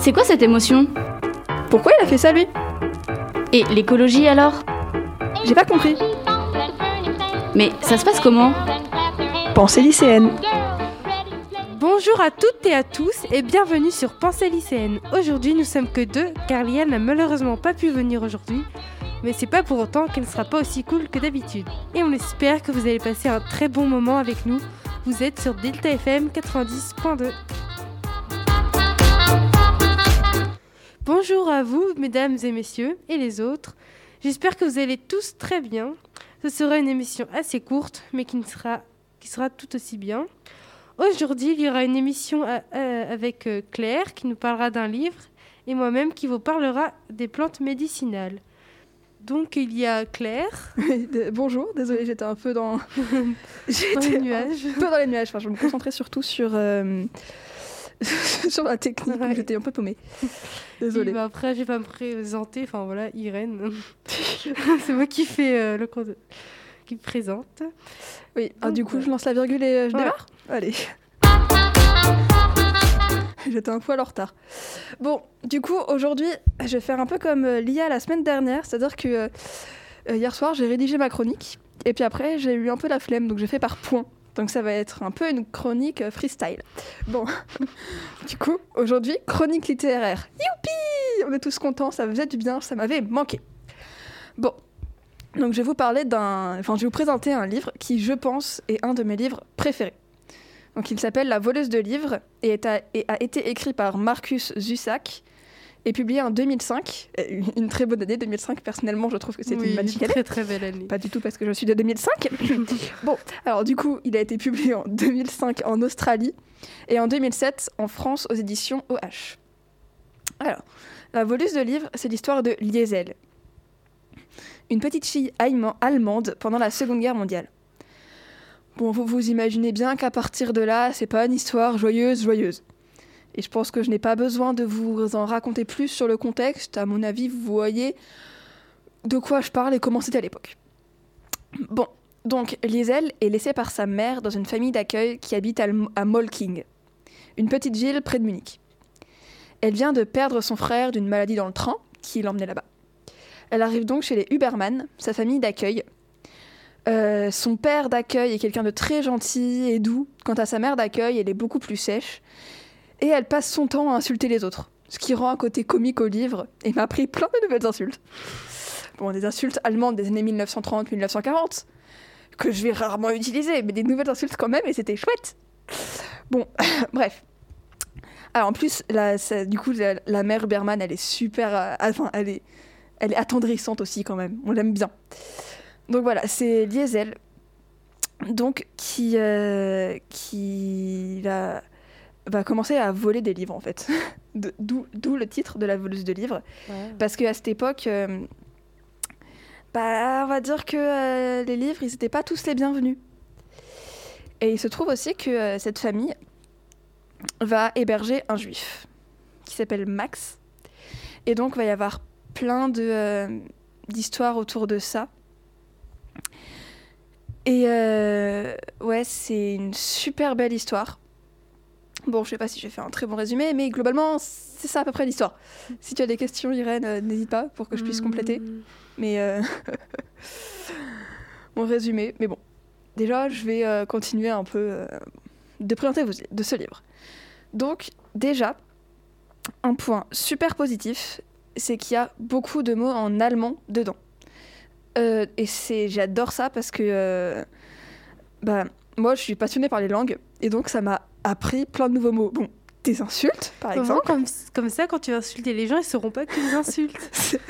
C'est quoi cette émotion? Pourquoi il a fait ça lui? Et l'écologie alors? J'ai pas compris. Mais ça se passe comment? Pensée lycéenne. Bonjour à toutes et à tous et bienvenue sur Pensée lycéenne. Aujourd'hui nous sommes que deux car Liane n'a malheureusement pas pu venir aujourd'hui. Mais c'est pas pour autant qu'elle ne sera pas aussi cool que d'habitude. Et on espère que vous allez passer un très bon moment avec nous. Vous êtes sur Delta FM 90.2. Bonjour à vous, mesdames et messieurs, et les autres. J'espère que vous allez tous très bien. Ce sera une émission assez courte, mais qui, ne sera, qui sera tout aussi bien. Aujourd'hui, il y aura une émission à- euh, avec euh, Claire qui nous parlera d'un livre et moi-même qui vous parlera des plantes médicinales. Donc il y a Claire Bonjour, désolée, j'étais un peu dans. les un nuages. peu dans les nuages. Enfin, je me concentrais surtout sur. euh, sur la technique, Ouais. j'étais un peu paumée. Et Désolée. bah, après, je vais pas me présenter. Enfin voilà, Irène. C'est moi qui fais euh, le cours de- qui me présente. Oui, ah, du coup, ouais. je lance la virgule et euh, je Ouais. démarre? Allez. J'étais un poil en retard. Bon, du coup, aujourd'hui, je vais faire un peu comme euh, Lia la semaine dernière, c'est-à-dire que euh, hier soir, j'ai rédigé ma chronique, et puis après, j'ai eu un peu la flemme, donc j'ai fait par points. Donc ça va être un peu une chronique euh, freestyle. Bon, du coup, aujourd'hui, chronique littéraire. Youpi On est tous contents, ça faisait du bien, ça m'avait manqué. Bon, donc je vais vous parler d'un... Enfin, je vais vous présenter un livre qui, je pense, est un de mes livres préférés. Donc il s'appelle La voleuse de livres et, et a été écrit par Marcus Zusak et publié en 2005. Euh, Une, très bonne année, 2005. Personnellement, je trouve que c'est Oui, une magnifique année. très très belle année. Pas du tout parce que je suis de 2005. bon, alors du coup, il a été publié en 2005 en Australie et en 2007 en France aux éditions OH. Alors, La voleuse de livres, c'est l'histoire de Liesel, une petite fille allemand- allemande pendant la Seconde Guerre mondiale. Bon, vous vous imaginez bien qu'à partir de là, c'est pas une histoire joyeuse, joyeuse. Et je pense que je n'ai pas besoin de vous en raconter plus sur le contexte. À mon avis, vous voyez de quoi je parle et comment c'était à l'époque. Bon, donc Liesel est laissée par sa mère dans une famille d'accueil qui habite à, Molking, une petite ville près de Munich. Elle vient de perdre son frère d'une maladie dans le train qui l'emmenait là-bas. Elle arrive donc chez les Huberman, sa famille d'accueil. Euh, son père d'accueil est quelqu'un de très gentil et doux. Quant à sa mère d'accueil, elle est beaucoup plus sèche. Et elle passe son temps à insulter les autres, ce qui rend un côté comique au livre et m'a appris plein de nouvelles insultes. Bon, des insultes allemandes des années 1930-1940, que je vais rarement utiliser, mais des nouvelles insultes quand même, et c'était chouette. Bon, bref. Alors en plus, la, du coup, la, la mère Berman, elle est super... euh, enfin, elle est, elle est attendrissante aussi quand même, on l'aime bien. Donc voilà, c'est Liesel, donc qui, euh, qui va, va commencer à voler des livres en fait. D'où le titre de la voleuse de livres. Ouais. Parce qu'à cette époque, euh, bah, on va dire que euh, les livres, ils n'étaient pas tous les bienvenus. Et il se trouve aussi que euh, cette famille va héberger un juif qui s'appelle Max. Et donc, il va y avoir plein de, d'histoires autour de ça. Et ouais, c'est une super belle histoire. Bon, je sais pas si j'ai fait un très bon résumé, mais globalement, c'est ça à peu près l'histoire. Si tu as des questions, Irène, euh, n'hésite pas pour que je puisse compléter. Hmm. Mais euh, mon résumé. Mais bon, déjà, je vais euh, continuer un peu euh, de présenter de ce livre. Donc, déjà, un point super positif, c'est qu'il y a beaucoup de mots en allemand dedans. Et c'est, j'adore ça parce que, bah, moi, je suis passionnée par les langues et donc ça m'a appris plein de nouveaux mots. Bon, des insultes, par Comment, exemple. comme, comme ça, quand tu vas insulter les gens, ils sauront pas que tu les insultes.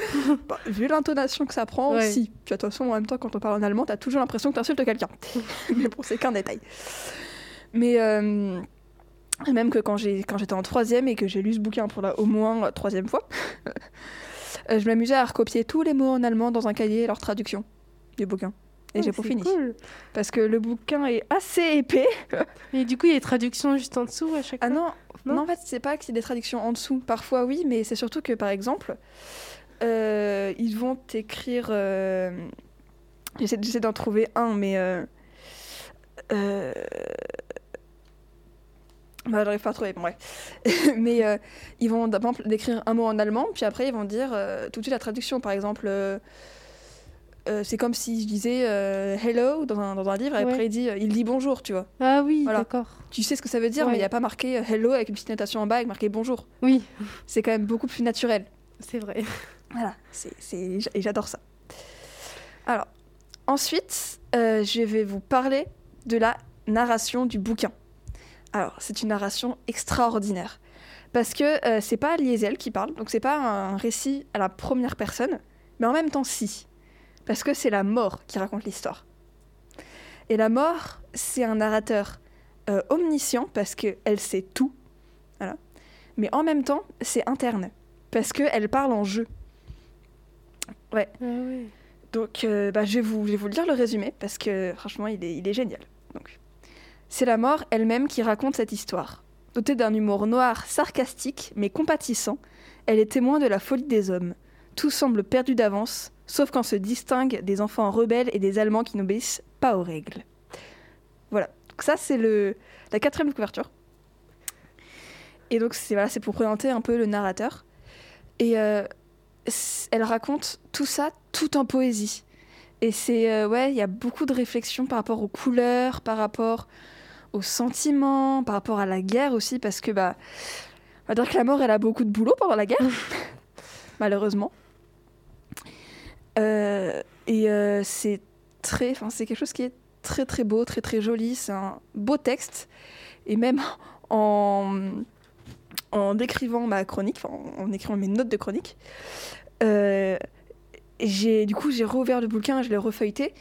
Bah, vu l'intonation que ça prend, Ouais. si. Puis de toute façon, en même temps, quand on parle en allemand, t'as toujours l'impression que t'insultes quelqu'un. Mais bon, c'est qu'un détail. Mais euh, même que quand j'étais en troisième et que j'ai lu ce bouquin pour la au moins euh, troisième fois, euh, je m'amusais à recopier tous les mots en allemand dans un cahier et leur traduction du bouquin. Et Oh, j'ai pas c'est fini. cool. Parce que le bouquin est assez épais. Mais du coup, il y a des traductions juste en dessous à chaque Ah fois. non, Non non, en fait, c'est pas y ait des traductions en dessous. Parfois, oui, mais c'est surtout que, par exemple, euh, ils vont écrire. euh, J'essaie d'en trouver un, mais. euh, euh, Bah, j'arrive pas à trouver, bon, ouais. Mais euh, ils vont d'abord décrire un mot en allemand, puis après ils vont dire euh, tout de suite la traduction. Par exemple, euh, euh, c'est comme si je disais euh, hello dans un, dans un livre, et Ouais. après il dit, euh, il dit bonjour, tu vois. Ah oui, Voilà. d'accord. Tu sais ce que ça veut dire, Ouais. mais il n'y a pas marqué hello avec une petite notation en bas, avec marqué bonjour. Oui, C'est quand même beaucoup plus naturel. c'est vrai. Voilà, c'est, c'est- et j'adore ça. Alors, ensuite, euh, je vais vous parler de la narration du bouquin. Alors, c'est une narration extraordinaire. Parce que euh, c'est pas Liesel qui parle, donc c'est pas un récit à la première personne, mais en même temps, si. Parce que c'est la mort qui raconte l'histoire. Et la mort, c'est un narrateur euh, omniscient parce qu'elle sait tout. Voilà. Mais en même temps, c'est interne. Parce qu'elle parle en jeu. Ah ouais. Donc, euh, bah, je, vais vous, je vais vous lire le résumé parce que franchement, il est, il est génial. Donc, c'est la mort elle-même qui raconte cette histoire. Dotée d'un humour noir, sarcastique, mais compatissant, elle est témoin de la folie des hommes. Tout semble perdu d'avance, sauf quand se distinguent des enfants rebelles et des Allemands qui n'obéissent pas aux règles. Voilà. Donc ça, c'est le la quatrième couverture. Et donc, c'est voilà, pour présenter un peu le narrateur. Et euh, elle raconte tout ça tout en poésie. Et c'est euh, ouais, il y a beaucoup de réflexions par rapport aux couleurs, par rapport aux sentiments, par rapport à la guerre aussi, parce que bah, on va dire que la mort, elle a beaucoup de boulot pendant la guerre, malheureusement. Euh, et euh, c'est très, enfin c'est quelque chose qui est très très beau, très très joli. C'est un beau texte, et même en en décrivant ma chronique, en en écrivant mes notes de chronique. Euh, j'ai du coup j'ai rouvert le bouquin, je l'ai refeuilleté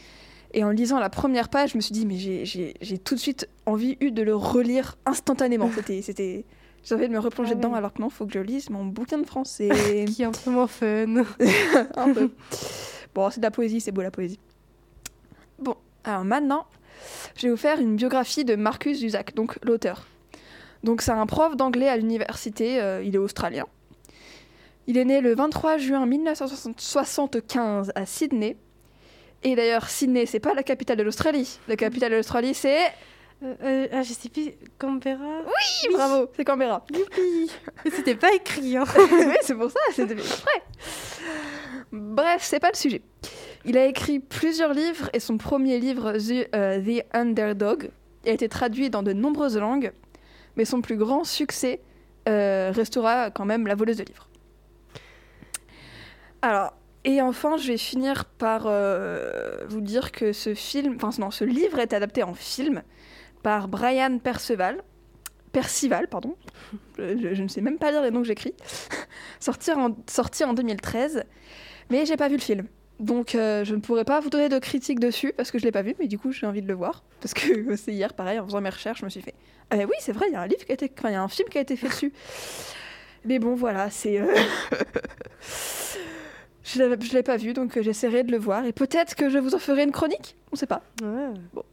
et en lisant la première page, je me suis dit mais j'ai tout de suite envie eu de le relire instantanément. C'était c'était j'avais de me replonger Ah oui. dedans alors que non, faut que je lise mon bouquin de français. Qui est un peu moins fun. un peu. Bon, c'est de la poésie, c'est beau la poésie. Bon, alors maintenant, je vais vous faire une biographie de Marcus Zusak, donc l'auteur. Donc c'est un prof d'anglais à l'université, euh, il est australien. Il est né le 23 juin 1975 à Sydney. Et d'ailleurs, Sydney, c'est pas la capitale de l'Australie. La capitale de l'Australie, c'est... Euh, euh, ah, je sais plus, Canberra Oui, bravo, c'est Canberra. Youpi C'était pas écrit, hein. oui, c'est pour ça, c'est vrai. Bref, c'est pas le sujet. Il a écrit plusieurs livres et son premier livre, The, euh, The Underdog, a été traduit dans de nombreuses langues, mais son plus grand succès euh, restera quand même La voleuse de livres. Alors, et enfin, je vais finir par euh, vous dire que ce film, enfin non, ce livre est adapté en film par Brian Perceval, Percival, pardon. Je, ne sais même pas lire les noms que j'écris. Sortir en, sorti en 2013, mais j'ai pas vu le film. Donc euh, je ne pourrais pas vous donner de critique dessus parce que je l'ai pas vu, mais du coup j'ai envie de le voir. Parce que c'est hier, pareil, en faisant mes recherches, je me suis fait Ah oui, c'est vrai, il y a un livre qui a été, enfin, il y a un film qui a été fait dessus. mais bon, voilà, c'est. euh, je je l'ai pas vu, donc euh, j'essaierai de le voir et peut-être que je vous en ferai une chronique. On sait pas. Ouais. Bon.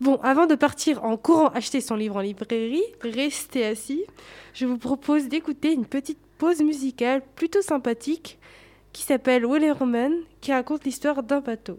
Bon, avant de partir en courant acheter son livre en librairie, restez assis. Je vous propose d'écouter une petite pause musicale plutôt sympathique qui s'appelle Wellerman, qui raconte l'histoire d'un bateau.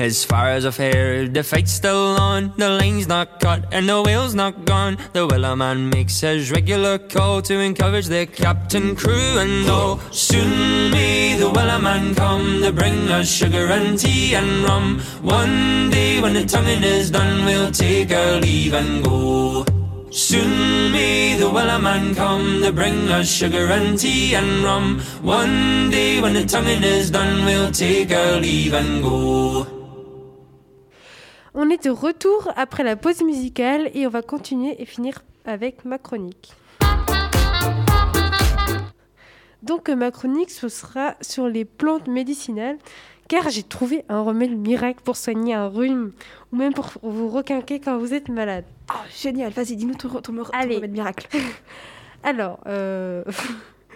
As far as I've heard, the fight's still on. The line's not cut and the whale's not gone. The wellerman makes his regular call to encourage the captain, crew, and all. Soon may the whaler man come to bring us sugar and tea and rum. One day when the tonguing is done, we'll take our leave and go. Soon may the wellerman come to bring us sugar and tea and rum. One day when the tonguing is done, we'll take our leave and go. On est de retour après la pause musicale et on va continuer et finir avec ma chronique. Donc euh, ma chronique ce sera sur les plantes médicinales car j'ai trouvé un remède miracle pour soigner un rhume ou même pour vous requinquer quand vous êtes malade. Oh, génial, vas-y, dis-nous ton, ton, ton Allez. remède miracle. Alors, euh,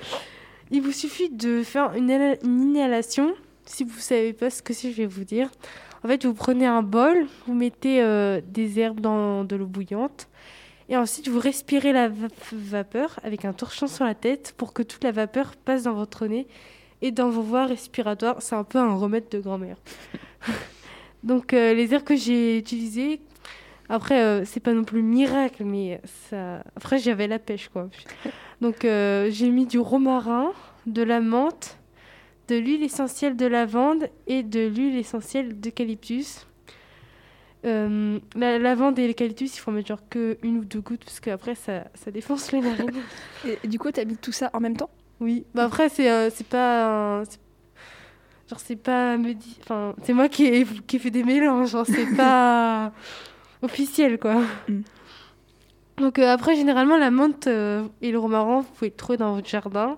il vous suffit de faire une inhalation. Si vous ne savez pas ce que c'est, je vais vous dire. En fait, vous prenez un bol, vous mettez euh, des herbes dans de l'eau bouillante. Et ensuite, vous respirez la va- vapeur avec un torchon sur la tête pour que toute la vapeur passe dans votre nez et dans vos voies respiratoires. C'est un peu un remède de grand-mère. Donc, euh, les herbes que j'ai utilisées, après, euh, c'est pas non plus miracle, mais ça. Après, j'avais la pêche, quoi. Donc, euh, j'ai mis du romarin, de la menthe, de l'huile essentielle de lavande et de l'huile essentielle d'eucalyptus. Euh, la lavande et l'eucalyptus, il faut mettre genre que une ou deux gouttes parce qu'après, ça, ça défonce les narines. Et, du coup, t'as mis tout ça en même temps? Oui. Bah après, c'est euh, c'est pas. un- Genre, c'est pas. me di- Enfin, c'est moi qui ai, qui ai fait des mélanges. genre, c'est pas officiel, quoi. Mm. Donc, euh, après, généralement, la menthe euh, et le romarin, vous pouvez le trouver dans votre jardin.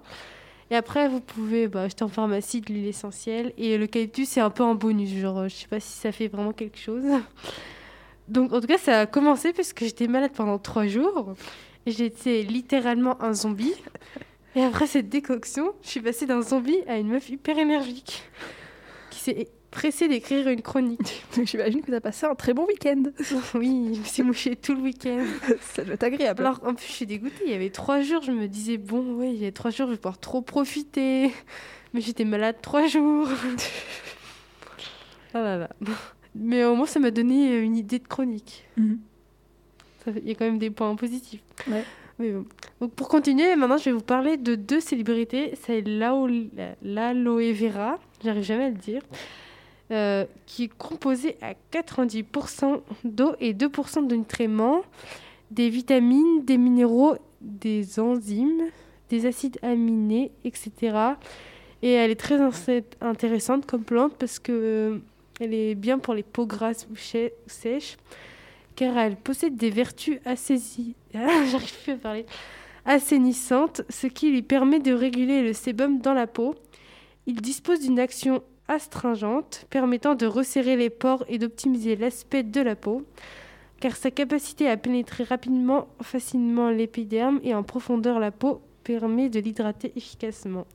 Et après, vous pouvez bah, acheter en pharmacie de l'huile essentielle. Et l'eucalyptus, c'est un peu un bonus. Genre, euh, je sais pas si ça fait vraiment quelque chose. Donc, en tout cas, ça a commencé parce que j'étais malade pendant trois jours. J'étais littéralement un zombie. Et après cette décoction, je suis passée d'un zombie à une meuf hyper énergique qui s'est pressée d'écrire une chronique. Donc, J'imagine que t'as passé un très bon week-end. oui, je me suis mouchée tout le week-end. ça doit être agréable. Alors en plus, je suis dégoûtée. Il y avait trois jours, je me disais, bon, ouais, il y a trois jours, je vais pouvoir trop profiter. Mais j'étais malade trois jours. ah là là. Mais au moins, ça m'a donné euh, une idée de chronique. Mhm. Ça Il y a quand même des points positifs. Ouais. Mais bon. Donc pour continuer, maintenant je vais vous parler de deux célébrités. C'est l'ao- l'aloe vera, j'arrive jamais à le dire, euh, qui est composé à 90% d'eau et 2% de nutriments, des vitamines, des minéraux, des enzymes, des acides aminés, etc. Et elle est très intéressante comme plante parce que euh, elle est bien pour les peaux grasses ou sèches car elle possède des vertus assaisi- Ah, j'arrive plus à parler. assainissantes, ce qui lui permet de réguler le sébum dans la peau. Il dispose d'une action astringente permettant de resserrer les pores et d'optimiser l'aspect de la peau, car sa capacité à pénétrer rapidement, facilement l'épiderme et en profondeur la peau permet de l'hydrater efficacement.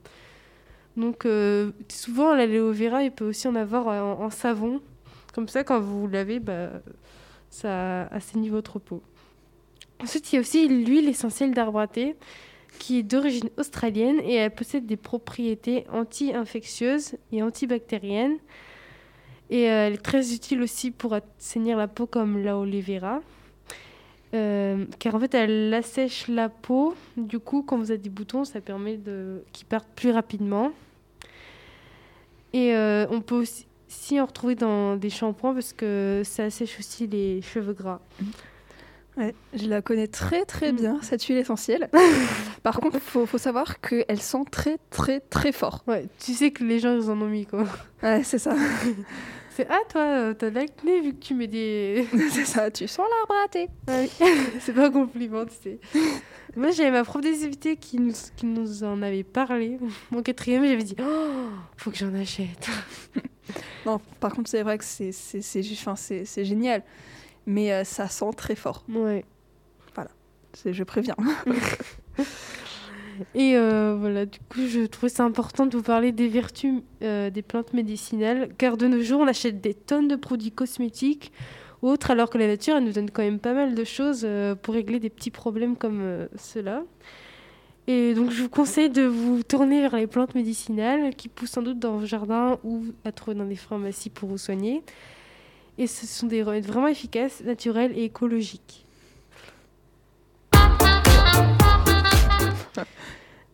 Donc euh, souvent l'aloe vera, il peut aussi en avoir en, savon. Comme ça, quand vous lavez, bah, ça assainit votre peau. Ensuite, il y a aussi l'huile essentielle d'arbre à thé qui est d'origine australienne et elle possède des propriétés anti-infectieuses et antibactériennes. Et euh, elle est très utile aussi pour assainir la peau comme l'aloe vera. Euh, car en fait, elle assèche la peau. Du coup, quand vous avez des boutons, ça permet de qu'ils partent plus rapidement. Et euh, on peut aussi si en retrouver dans des shampoings parce que ça assèche aussi les cheveux gras. Ouais, je la connais très très Mm. bien, cette huile essentielle. Par contre, il faut, faut savoir qu'elle sent très très très fort. Ouais, tu sais que les gens ils en ont mis quoi. Ouais, c'est ça. C'est ah toi euh, t'as de l'acné vu que tu mets des. c'est ça, tu sens l'arbre à thé. C'est pas un compliment tu sais. Moi j'avais ma prof des qui nous qui nous en avait parlé. Mon quatrième j'avais dit oh faut que j'en achète. Non, par contre, c'est vrai que c'est- c'est génial. Mais euh, ça sent très fort. Ouais. C'est- Je préviens. Et euh, voilà, du coup, je trouvais ça important de vous parler des vertus euh, des plantes médicinales, car de nos jours, on achète des tonnes de produits cosmétiques ou autres, alors que la nature, elle nous donne quand même pas mal de choses euh, pour régler des petits problèmes comme ceux-là. Et donc, je vous conseille de vous tourner vers les plantes médicinales qui poussent sans doute dans vos jardins ou à trouver dans des pharmacies pour vous soigner. Et ce sont des remèdes vraiment efficaces, naturels et écologiques.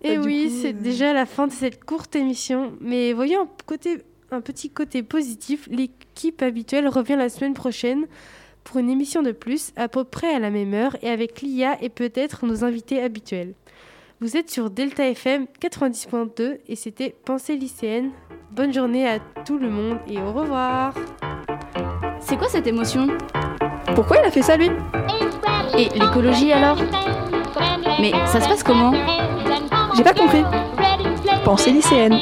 Et Bah, oui, c'est euh, déjà la fin de cette courte émission. Mais voyons un, côté, un petit côté positif. L'équipe habituelle revient la semaine prochaine pour une émission de plus, à peu près à la même heure, et avec Lia et peut-être nos invités habituels. Vous êtes sur Delta FM 90.2 et c'était Pensée lycéenne. Bonne journée à tout le monde et au revoir. C'est quoi cette émotion Pourquoi il a fait ça, lui Et l'écologie alors Mais ça se passe comment J'ai pas compris. Pensée lycéenne.